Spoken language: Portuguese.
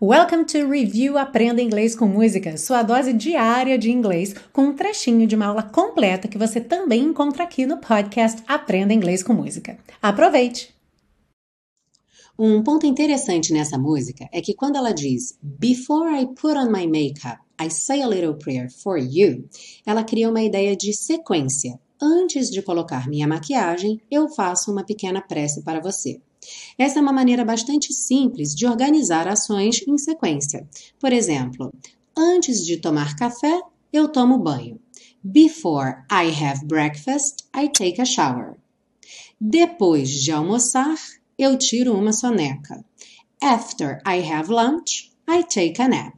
Welcome to Review Aprenda Inglês com Música, sua dose diária de inglês, com um trechinho de uma aula completa que você também encontra aqui no podcast Aprenda Inglês com Música. Aproveite! Um ponto interessante nessa música é que quando ela diz Before I put on my makeup, I say a little prayer for you, ela cria uma ideia de sequência. Antes de colocar minha maquiagem, eu faço uma pequena prece para você. Essa é uma maneira bastante simples de organizar ações em sequência. Por exemplo, antes de tomar café, eu tomo banho. Before I have breakfast, I take a shower. Depois de almoçar, eu tiro uma soneca. After I have lunch, I take a nap.